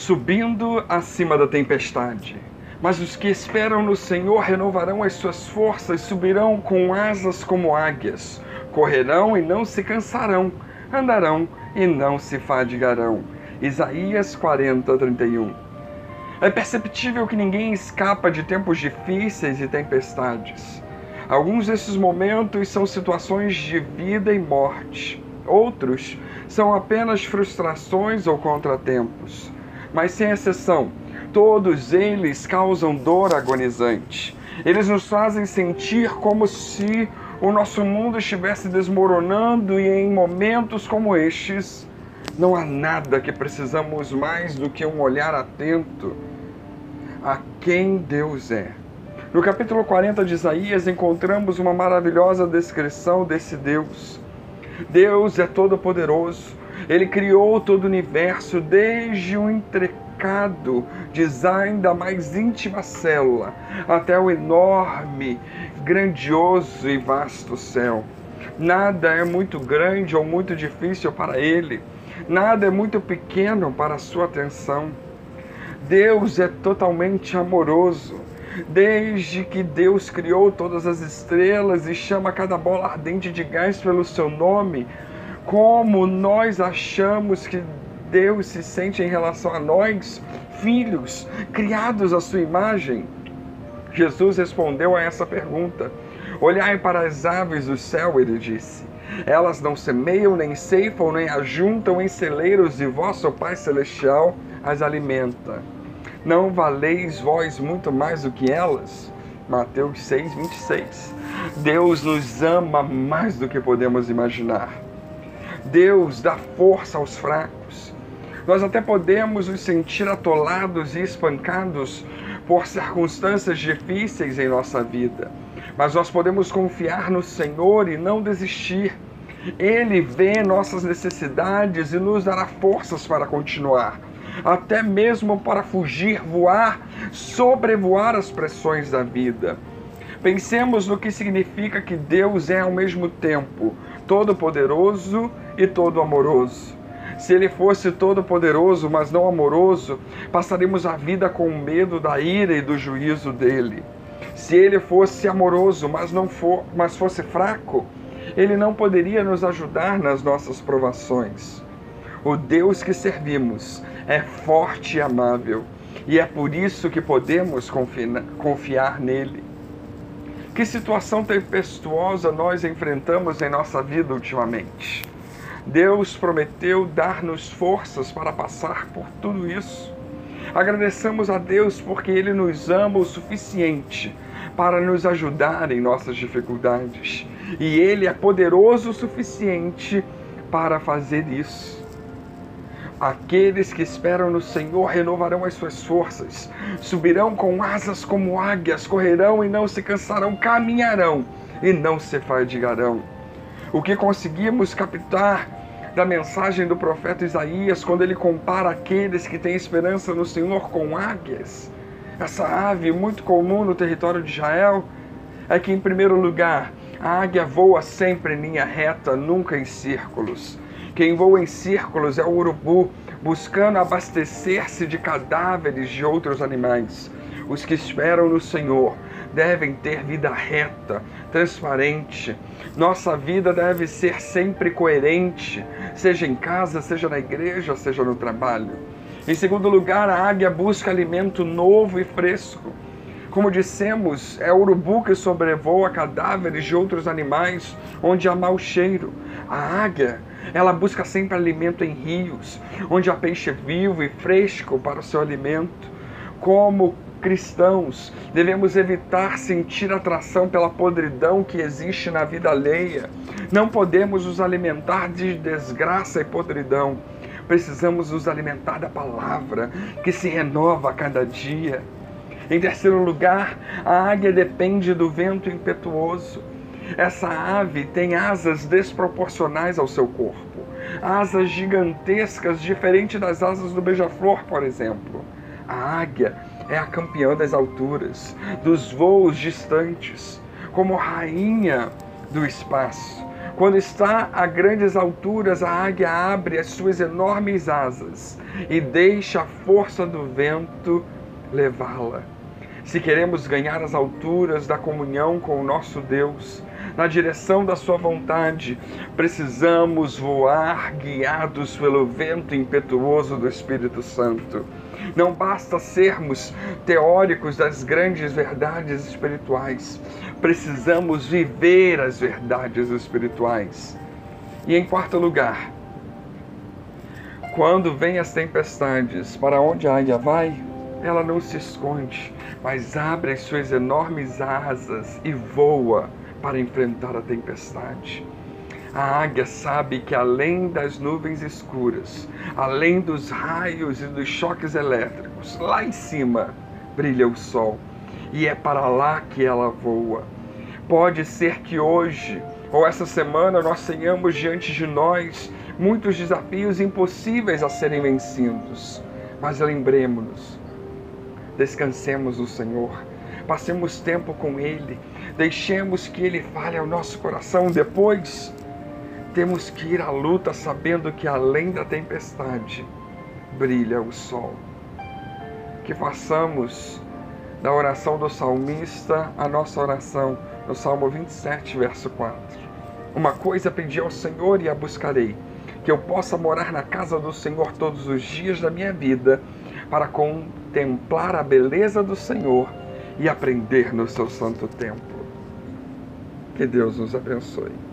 subindo acima da tempestade. Mas os que esperam no Senhor renovarão as suas forças, subirão com asas como águias, correrão e não se cansarão, andarão e não se fadigarão. Isaías 40, 31. É perceptível que ninguém escapa de tempos difíceis e tempestades. Alguns desses momentos são situações de vida e morte. Outros são apenas frustrações ou contratempos. Mas sem exceção, todos eles causam dor agonizante. Eles nos fazem sentir como se o nosso mundo estivesse desmoronando e em momentos como estes, não há nada que precisamos mais do que um olhar atento a quem Deus é. No capítulo 40 de Isaías encontramos uma maravilhosa descrição desse Deus. Deus é todo-poderoso. Ele criou todo o universo desde o intricado design da mais íntima célula até o enorme, grandioso e vasto céu. Nada é muito grande ou muito difícil para ele. Nada é muito pequeno para a sua atenção. Deus é totalmente amoroso. Desde que Deus criou todas as estrelas e chama cada bola ardente de gás pelo seu nome, como nós achamos que Deus se sente em relação a nós, filhos, criados à sua imagem? Jesus respondeu a essa pergunta. Olhai para as aves do céu, ele disse. Elas não semeiam, nem ceifam, nem ajuntam em celeiros, e vosso Pai Celestial as alimenta. Não valeis vós muito mais do que elas? Mateus 6, 26. Deus nos ama mais do que podemos imaginar. Deus dá força aos fracos. Nós até podemos nos sentir atolados e espancados por circunstâncias difíceis em nossa vida, mas nós podemos confiar no Senhor e não desistir. Ele vê nossas necessidades e nos dará forças para continuar, até mesmo para fugir, voar, sobrevoar as pressões da vida. Pensemos no que significa que Deus é ao mesmo tempo todo-poderoso e todo-amoroso. Se ele fosse todo-poderoso, mas não amoroso, passaríamos a vida com medo da ira e do juízo dele. Se ele fosse amoroso, mas não for, mas fosse fraco, ele não poderia nos ajudar nas nossas provações. O Deus que servimos é forte e amável, e é por isso que podemos confiar nele. Que situação tempestuosa nós enfrentamos em nossa vida ultimamente? Deus prometeu dar-nos forças para passar por tudo isso. Agradeçamos a Deus porque Ele nos ama o suficiente para nos ajudar em nossas dificuldades. E Ele é poderoso o suficiente para fazer isso. Aqueles que esperam no Senhor renovarão as suas forças, subirão com asas como águias, correrão e não se cansarão, caminharão e não se fadigarão. O que conseguimos captar da mensagem do profeta Isaías quando ele compara aqueles que têm esperança no Senhor com águias? Essa ave muito comum no território de Israel é que, em primeiro lugar, a águia voa sempre em linha reta, nunca em círculos. Quem voa em círculos é o urubu, buscando abastecer-se de cadáveres de outros animais. Os que esperam no Senhor devem ter vida reta, transparente. Nossa vida deve ser sempre coerente, seja em casa, seja na igreja, seja no trabalho. Em segundo lugar, a águia busca alimento novo e fresco. Como dissemos, é o urubu que sobrevoa cadáveres de outros animais onde há mau cheiro. A águia, ela busca sempre alimento em rios, onde há peixe vivo e fresco para o seu alimento. Como cristãos, devemos evitar sentir atração pela podridão que existe na vida alheia. Não podemos nos alimentar de desgraça e podridão. Precisamos nos alimentar da palavra que se renova a cada dia. Em terceiro lugar, a águia depende do vento impetuoso. Essa ave tem asas desproporcionais ao seu corpo, asas gigantescas, diferente das asas do beija-flor, por exemplo. A águia é a campeã das alturas, dos voos distantes, como rainha do espaço. Quando está a grandes alturas, a águia abre as suas enormes asas e deixa a força do vento levá-la. Se queremos ganhar as alturas da comunhão com o nosso Deus, na direção da Sua vontade, precisamos voar guiados pelo vento impetuoso do Espírito Santo. Não basta sermos teóricos das grandes verdades espirituais, precisamos viver as verdades espirituais. E em quarto lugar, quando vem as tempestades, para onde a águia vai? Ela não se esconde, mas abre as suas enormes asas e voa para enfrentar a tempestade. A águia sabe que além das nuvens escuras, além dos raios e dos choques elétricos, lá em cima brilha o sol e é para lá que ela voa. Pode ser que hoje ou essa semana nós tenhamos diante de nós muitos desafios impossíveis a serem vencidos, mas lembremos-nos, descansemos no Senhor, passemos tempo com Ele, deixemos que Ele fale ao nosso coração. Depois, temos que ir à luta sabendo que além da tempestade brilha o sol. Que façamos da oração do salmista a nossa oração, no Salmo 27, verso 4. Uma coisa pedi ao Senhor e a buscarei, que eu possa morar na casa do Senhor todos os dias da minha vida, para contemplar a beleza do Senhor e aprender no seu santo templo. Que Deus nos abençoe.